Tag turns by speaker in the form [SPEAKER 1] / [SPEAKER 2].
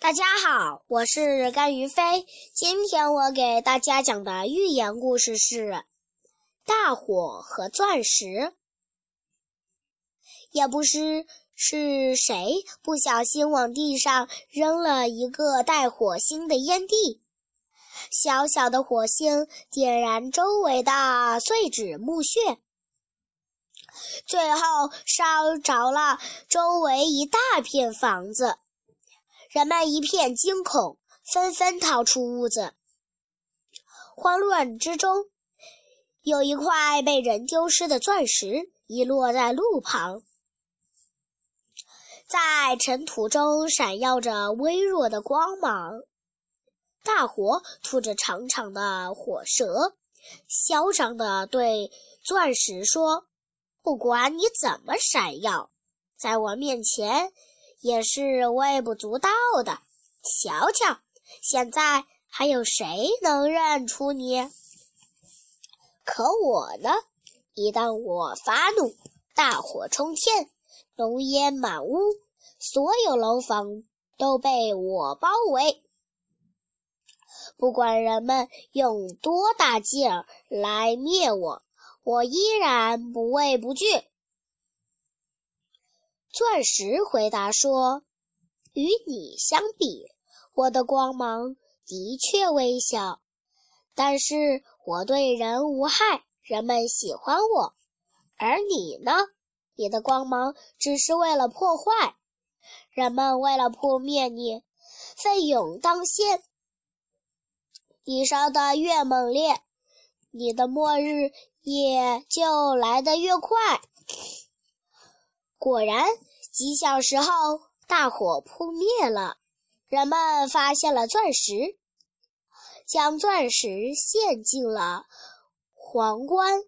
[SPEAKER 1] 大家好，我是甘于飞。今天我给大家讲的寓言故事是《大火和钻石》。也不知是谁不小心往地上扔了一个带火星的烟蒂，小小的火星点燃周围的碎纸木屑，最后烧着了周围一大片房子。人们一片惊恐，纷纷逃出屋子。慌乱之中，有一块被人丢失的钻石遗落在路旁，在尘土中闪耀着微弱的光芒。大火吐着长长的火舌，嚣张地对钻石说：“不管你怎么闪耀，在我面前。”也是微不足道的。瞧瞧，现在还有谁能认出你？可我呢？一旦我发怒，大火冲天，浓烟满屋，所有楼房都被我包围。不管人们用多大劲儿来灭我，我依然不畏不惧。钻石回答说：“与你相比，我的光芒的确微小，但是我对人无害，人们喜欢我。而你呢？你的光芒只是为了破坏，人们为了扑灭你，奋勇当先。你烧得越猛烈，你的末日也就来得越快。”果然，几小时后，大火扑灭了，人们发现了钻石，将钻石献进了皇冠。